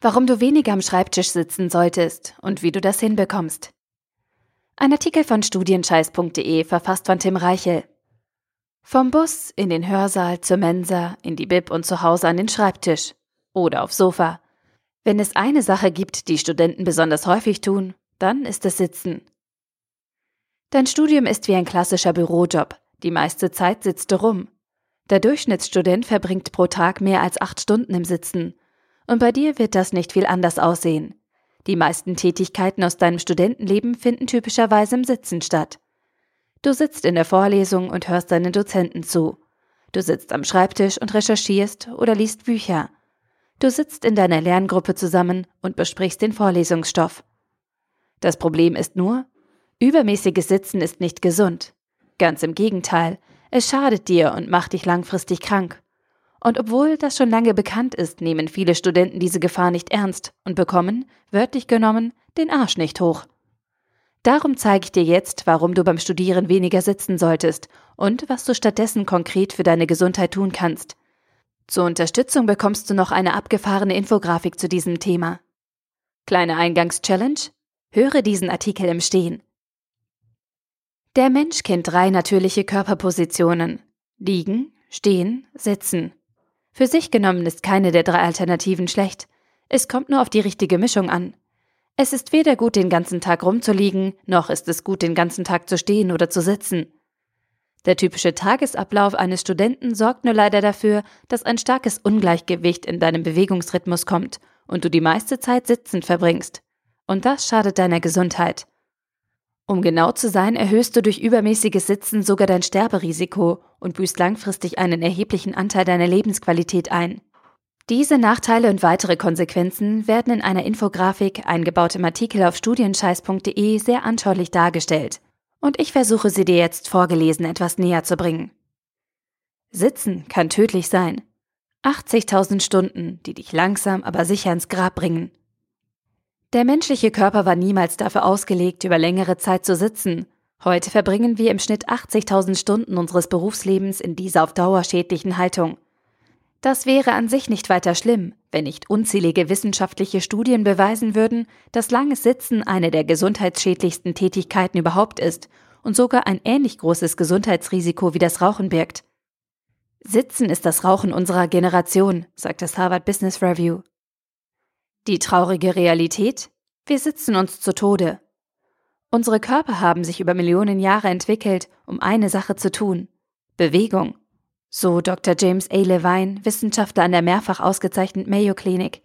Warum du weniger am Schreibtisch sitzen solltest und wie du das hinbekommst. Ein Artikel von studienscheiß.de verfasst von Tim Reichel. Vom Bus in den Hörsaal zur Mensa, in die Bib und zu Hause an den Schreibtisch oder aufs Sofa. Wenn es eine Sache gibt, die Studenten besonders häufig tun, dann ist es Sitzen. Dein Studium ist wie ein klassischer Bürojob. Die meiste Zeit sitzt du rum. Der Durchschnittsstudent verbringt pro Tag mehr als acht Stunden im Sitzen. Und bei dir wird das nicht viel anders aussehen. Die meisten Tätigkeiten aus deinem Studentenleben finden typischerweise im Sitzen statt. Du sitzt in der Vorlesung und hörst deinen Dozenten zu. Du sitzt am Schreibtisch und recherchierst oder liest Bücher. Du sitzt in deiner Lerngruppe zusammen und besprichst den Vorlesungsstoff. Das Problem ist nur, übermäßiges Sitzen ist nicht gesund. Ganz im Gegenteil, es schadet dir und macht dich langfristig krank. Und obwohl das schon lange bekannt ist, nehmen viele Studenten diese Gefahr nicht ernst und bekommen, wörtlich genommen, den Arsch nicht hoch. Darum zeige ich dir jetzt, warum du beim Studieren weniger sitzen solltest und was du stattdessen konkret für deine Gesundheit tun kannst. Zur Unterstützung bekommst du noch eine abgefahrene Infografik zu diesem Thema. Kleine Eingangschallenge? Höre diesen Artikel im Stehen. Der Mensch kennt drei natürliche Körperpositionen. Liegen, stehen, sitzen. Für sich genommen ist keine der drei Alternativen schlecht. Es kommt nur auf die richtige Mischung an. Es ist weder gut, den ganzen Tag rumzuliegen, noch ist es gut, den ganzen Tag zu stehen oder zu sitzen. Der typische Tagesablauf eines Studenten sorgt nur leider dafür, dass ein starkes Ungleichgewicht in deinem Bewegungsrhythmus kommt und du die meiste Zeit sitzend verbringst. Und das schadet deiner Gesundheit. Um genau zu sein, erhöhst du durch übermäßiges Sitzen sogar dein Sterberisiko und büßt langfristig einen erheblichen Anteil deiner Lebensqualität ein. Diese Nachteile und weitere Konsequenzen werden in einer Infografik, eingebaut im Artikel auf studienscheiß.de, sehr anschaulich dargestellt und ich versuche sie dir jetzt vorgelesen etwas näher zu bringen. Sitzen kann tödlich sein. 80.000 Stunden, die dich langsam, aber sicher ins Grab bringen. Der menschliche Körper war niemals dafür ausgelegt, über längere Zeit zu sitzen. Heute verbringen wir im Schnitt 80.000 Stunden unseres Berufslebens in dieser auf Dauer schädlichen Haltung. Das wäre an sich nicht weiter schlimm, wenn nicht unzählige wissenschaftliche Studien beweisen würden, dass langes Sitzen eine der gesundheitsschädlichsten Tätigkeiten überhaupt ist und sogar ein ähnlich großes Gesundheitsrisiko wie das Rauchen birgt. Sitzen ist das Rauchen unserer Generation, sagt das Harvard Business Review. Die traurige Realität? Wir sitzen uns zu Tode. Unsere Körper haben sich über Millionen Jahre entwickelt, um eine Sache zu tun Bewegung. So Dr. James A. Levine, Wissenschaftler an der mehrfach ausgezeichneten Mayo Klinik.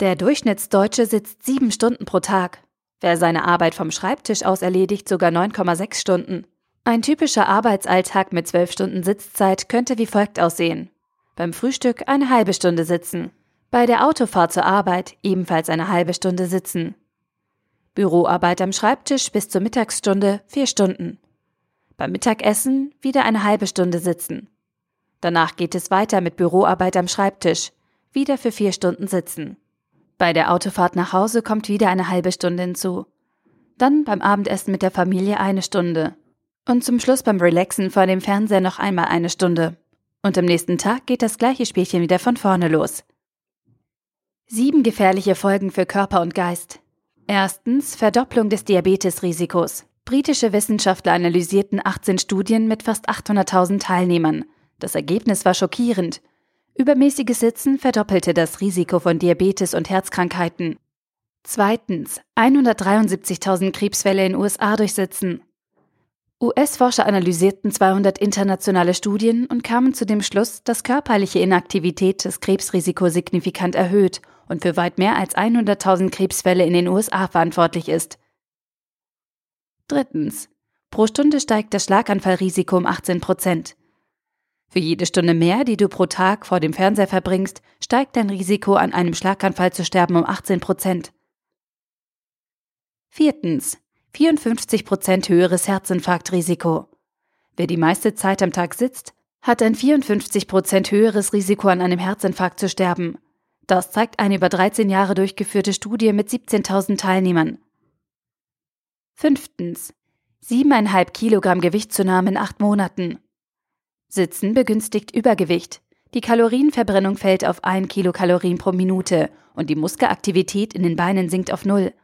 Der Durchschnittsdeutsche sitzt sieben Stunden pro Tag. Wer seine Arbeit vom Schreibtisch aus erledigt, sogar 9,6 Stunden. Ein typischer Arbeitsalltag mit zwölf Stunden Sitzzeit könnte wie folgt aussehen. Beim Frühstück eine halbe Stunde sitzen. Bei der Autofahrt zur Arbeit ebenfalls eine halbe Stunde sitzen. Büroarbeit am Schreibtisch bis zur Mittagsstunde vier Stunden. Beim Mittagessen wieder eine halbe Stunde sitzen. Danach geht es weiter mit Büroarbeit am Schreibtisch, wieder für vier Stunden sitzen. Bei der Autofahrt nach Hause kommt wieder eine halbe Stunde hinzu. Dann beim Abendessen mit der Familie eine Stunde. Und zum Schluss beim Relaxen vor dem Fernseher noch einmal eine Stunde. Und am nächsten Tag geht das gleiche Spielchen wieder von vorne los. Sieben gefährliche Folgen für Körper und Geist. Erstens Verdopplung des Diabetesrisikos. Britische Wissenschaftler analysierten 18 Studien mit fast 800.000 Teilnehmern. Das Ergebnis war schockierend. Übermäßiges Sitzen verdoppelte das Risiko von Diabetes und Herzkrankheiten. Zweitens, 173.000 Krebsfälle in USA durch Sitzen. US-Forscher analysierten 200 internationale Studien und kamen zu dem Schluss, dass körperliche Inaktivität das Krebsrisiko signifikant erhöht und für weit mehr als 100.000 Krebsfälle in den USA verantwortlich ist. Drittens. Pro Stunde steigt das Schlaganfallrisiko um 18 Prozent. Für jede Stunde mehr, die du pro Tag vor dem Fernseher verbringst, steigt dein Risiko, an einem Schlaganfall zu sterben, um 18 Prozent. Viertens. 54 Prozent höheres Herzinfarktrisiko. Wer die meiste Zeit am Tag sitzt, hat ein 54 Prozent höheres Risiko, an einem Herzinfarkt zu sterben. Das zeigt eine über 13 Jahre durchgeführte Studie mit 17.000 Teilnehmern. Fünftens. 7,5 Kilogramm Gewichtszunahme in acht Monaten. Sitzen begünstigt Übergewicht. Die Kalorienverbrennung fällt auf 1 Kilokalorien pro Minute und die Muskelaktivität in den Beinen sinkt auf Null.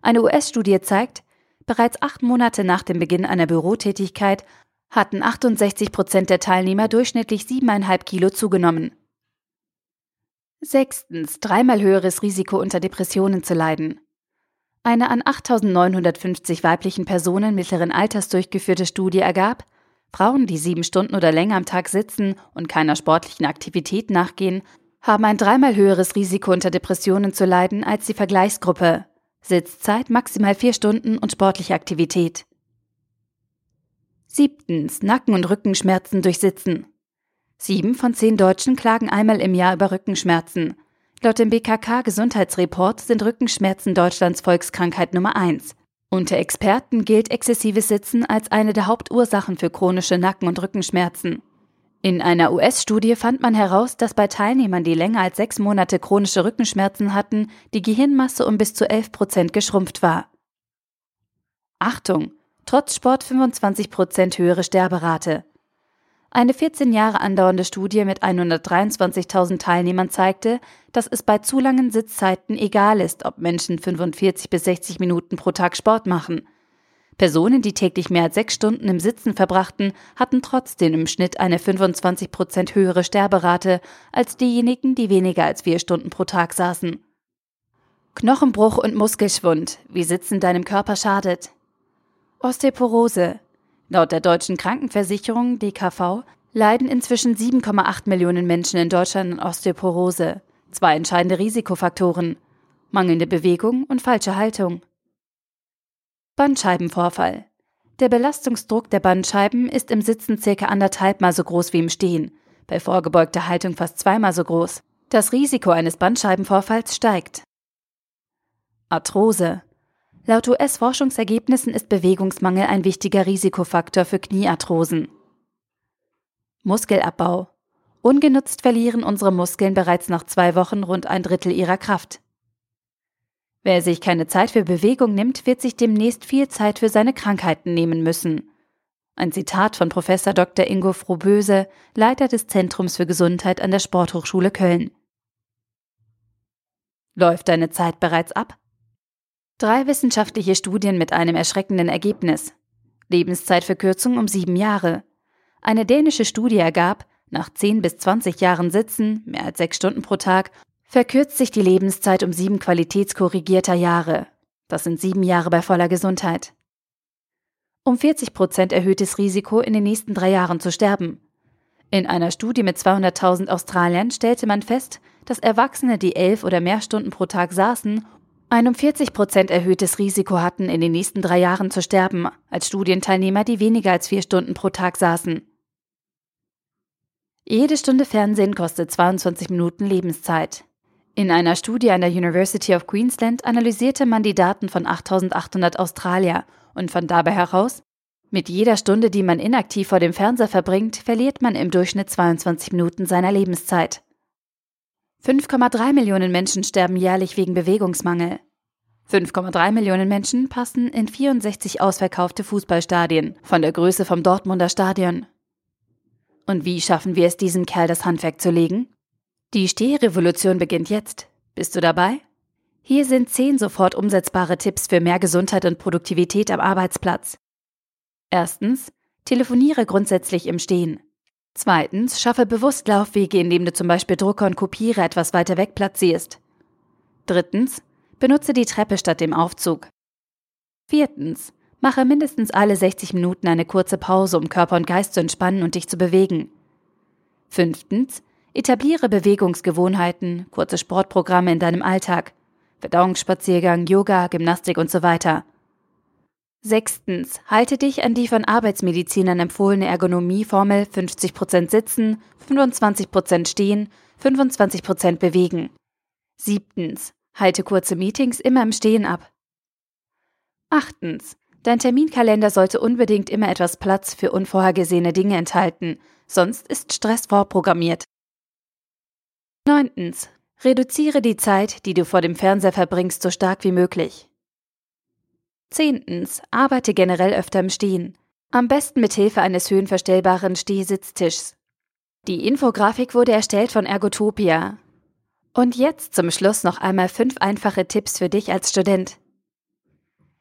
Eine US-Studie zeigt, bereits acht Monate nach dem Beginn einer Bürotätigkeit hatten 68 Prozent der Teilnehmer durchschnittlich 7,5 Kilo zugenommen. Sechstens, dreimal höheres Risiko unter Depressionen zu leiden. Eine an 8.950 weiblichen Personen mittleren Alters durchgeführte Studie ergab, Frauen, die sieben Stunden oder länger am Tag sitzen und keiner sportlichen Aktivität nachgehen, haben ein dreimal höheres Risiko unter Depressionen zu leiden als die Vergleichsgruppe. Sitzzeit maximal vier Stunden und sportliche Aktivität. Siebtens. Nacken- und Rückenschmerzen durch Sitzen. Sieben von zehn Deutschen klagen einmal im Jahr über Rückenschmerzen. Laut dem BKK-Gesundheitsreport sind Rückenschmerzen Deutschlands Volkskrankheit Nummer eins. Unter Experten gilt exzessives Sitzen als eine der Hauptursachen für chronische Nacken- und Rückenschmerzen. In einer US-Studie fand man heraus, dass bei Teilnehmern, die länger als sechs Monate chronische Rückenschmerzen hatten, die Gehirnmasse um bis zu 11 Prozent geschrumpft war. Achtung! Trotz Sport 25 Prozent höhere Sterberate. Eine 14 Jahre andauernde Studie mit 123.000 Teilnehmern zeigte, dass es bei zu langen Sitzzeiten egal ist, ob Menschen 45 bis 60 Minuten pro Tag Sport machen. Personen, die täglich mehr als sechs Stunden im Sitzen verbrachten, hatten trotzdem im Schnitt eine 25 Prozent höhere Sterberate als diejenigen, die weniger als vier Stunden pro Tag saßen. Knochenbruch und Muskelschwund, wie Sitzen deinem Körper schadet. Osteoporose, Laut der deutschen Krankenversicherung DKV leiden inzwischen 7,8 Millionen Menschen in Deutschland an Osteoporose. Zwei entscheidende Risikofaktoren mangelnde Bewegung und falsche Haltung. Bandscheibenvorfall. Der Belastungsdruck der Bandscheiben ist im Sitzen circa anderthalbmal so groß wie im Stehen, bei vorgebeugter Haltung fast zweimal so groß. Das Risiko eines Bandscheibenvorfalls steigt. Arthrose. Laut US-Forschungsergebnissen ist Bewegungsmangel ein wichtiger Risikofaktor für Kniearthrosen. Muskelabbau. Ungenutzt verlieren unsere Muskeln bereits nach zwei Wochen rund ein Drittel ihrer Kraft. Wer sich keine Zeit für Bewegung nimmt, wird sich demnächst viel Zeit für seine Krankheiten nehmen müssen. Ein Zitat von Professor Dr. Ingo Frohböse, Leiter des Zentrums für Gesundheit an der Sporthochschule Köln. Läuft deine Zeit bereits ab? Drei wissenschaftliche Studien mit einem erschreckenden Ergebnis. Lebenszeitverkürzung um sieben Jahre. Eine dänische Studie ergab, nach 10 bis 20 Jahren Sitzen, mehr als sechs Stunden pro Tag, verkürzt sich die Lebenszeit um sieben qualitätskorrigierter Jahre. Das sind sieben Jahre bei voller Gesundheit. Um 40 Prozent erhöhtes Risiko, in den nächsten drei Jahren zu sterben. In einer Studie mit 200.000 Australiern stellte man fest, dass Erwachsene, die elf oder mehr Stunden pro Tag saßen ein um 40 Prozent erhöhtes Risiko hatten, in den nächsten drei Jahren zu sterben, als Studienteilnehmer, die weniger als vier Stunden pro Tag saßen. Jede Stunde Fernsehen kostet 22 Minuten Lebenszeit. In einer Studie an der University of Queensland analysierte man die Daten von 8800 Australier und fand dabei heraus, mit jeder Stunde, die man inaktiv vor dem Fernseher verbringt, verliert man im Durchschnitt 22 Minuten seiner Lebenszeit. 5,3 Millionen Menschen sterben jährlich wegen Bewegungsmangel. 5,3 Millionen Menschen passen in 64 ausverkaufte Fußballstadien, von der Größe vom Dortmunder Stadion. Und wie schaffen wir es, diesem Kerl das Handwerk zu legen? Die Stehrevolution beginnt jetzt. Bist du dabei? Hier sind 10 sofort umsetzbare Tipps für mehr Gesundheit und Produktivität am Arbeitsplatz. Erstens, telefoniere grundsätzlich im Stehen. Zweitens, schaffe bewusst Laufwege, indem du zum Beispiel Drucker und Kopiere etwas weiter weg platzierst. Drittens, benutze die Treppe statt dem Aufzug. Viertens, mache mindestens alle 60 Minuten eine kurze Pause, um Körper und Geist zu entspannen und dich zu bewegen. Fünftens, etabliere Bewegungsgewohnheiten, kurze Sportprogramme in deinem Alltag, Verdauungsspaziergang, Yoga, Gymnastik und so weiter. Sechstens, halte dich an die von Arbeitsmedizinern empfohlene Ergonomieformel 50% sitzen, 25% stehen, 25% bewegen. Siebtens, halte kurze Meetings immer im Stehen ab. Achtens, dein Terminkalender sollte unbedingt immer etwas Platz für unvorhergesehene Dinge enthalten, sonst ist Stress vorprogrammiert. Neuntens, reduziere die Zeit, die du vor dem Fernseher verbringst, so stark wie möglich. Zehntens, arbeite generell öfter im Stehen. Am besten mit Hilfe eines höhenverstellbaren Stehsitztischs. Die Infografik wurde erstellt von Ergotopia. Und jetzt zum Schluss noch einmal fünf einfache Tipps für dich als Student.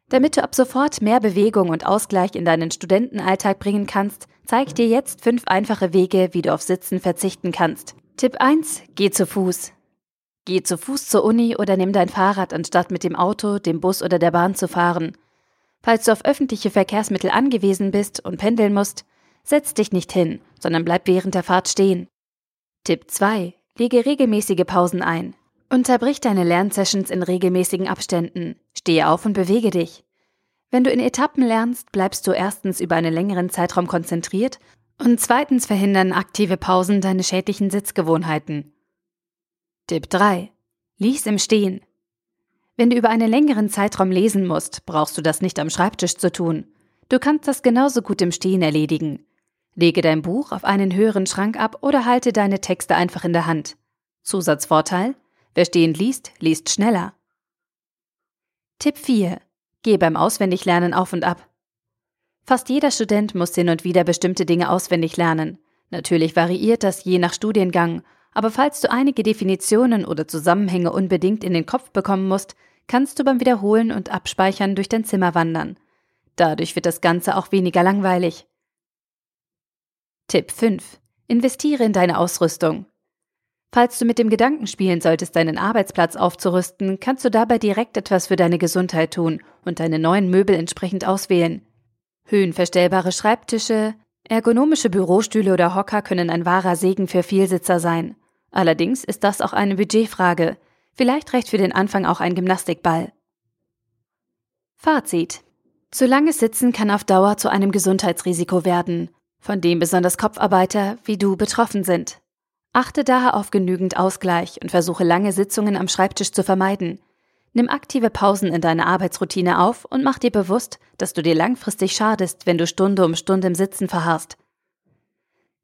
Damit du ab sofort mehr Bewegung und Ausgleich in deinen Studentenalltag bringen kannst, zeige ich dir jetzt fünf einfache Wege, wie du auf Sitzen verzichten kannst. Tipp 1. Geh zu Fuß. Geh zu Fuß zur Uni oder nimm dein Fahrrad, anstatt mit dem Auto, dem Bus oder der Bahn zu fahren. Falls du auf öffentliche Verkehrsmittel angewiesen bist und pendeln musst, setz dich nicht hin, sondern bleib während der Fahrt stehen. Tipp 2. Lege regelmäßige Pausen ein. Unterbrich deine Lernsessions in regelmäßigen Abständen. Stehe auf und bewege dich. Wenn du in Etappen lernst, bleibst du erstens über einen längeren Zeitraum konzentriert und zweitens verhindern aktive Pausen deine schädlichen Sitzgewohnheiten. Tipp 3. Lies im Stehen. Wenn du über einen längeren Zeitraum lesen musst, brauchst du das nicht am Schreibtisch zu tun. Du kannst das genauso gut im Stehen erledigen. Lege dein Buch auf einen höheren Schrank ab oder halte deine Texte einfach in der Hand. Zusatzvorteil? Wer stehend liest, liest schneller. Tipp 4. Geh beim Auswendiglernen auf und ab. Fast jeder Student muss hin und wieder bestimmte Dinge auswendig lernen. Natürlich variiert das je nach Studiengang, aber falls du einige Definitionen oder Zusammenhänge unbedingt in den Kopf bekommen musst, kannst du beim Wiederholen und Abspeichern durch dein Zimmer wandern. Dadurch wird das Ganze auch weniger langweilig. Tipp 5. Investiere in deine Ausrüstung. Falls du mit dem Gedanken spielen solltest, deinen Arbeitsplatz aufzurüsten, kannst du dabei direkt etwas für deine Gesundheit tun und deine neuen Möbel entsprechend auswählen. Höhenverstellbare Schreibtische, ergonomische Bürostühle oder Hocker können ein wahrer Segen für Vielsitzer sein. Allerdings ist das auch eine Budgetfrage. Vielleicht reicht für den Anfang auch ein Gymnastikball. Fazit. Zu langes Sitzen kann auf Dauer zu einem Gesundheitsrisiko werden, von dem besonders Kopfarbeiter wie du betroffen sind. Achte daher auf genügend Ausgleich und versuche lange Sitzungen am Schreibtisch zu vermeiden. Nimm aktive Pausen in deine Arbeitsroutine auf und mach dir bewusst, dass du dir langfristig schadest, wenn du Stunde um Stunde im Sitzen verharrst.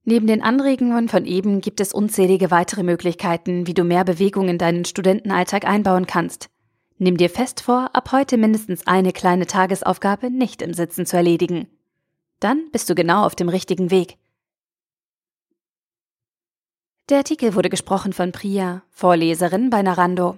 Neben den Anregungen von eben gibt es unzählige weitere Möglichkeiten, wie du mehr Bewegung in deinen Studentenalltag einbauen kannst. Nimm dir fest vor, ab heute mindestens eine kleine Tagesaufgabe nicht im Sitzen zu erledigen. Dann bist du genau auf dem richtigen Weg. Der Artikel wurde gesprochen von Priya, Vorleserin bei Narando.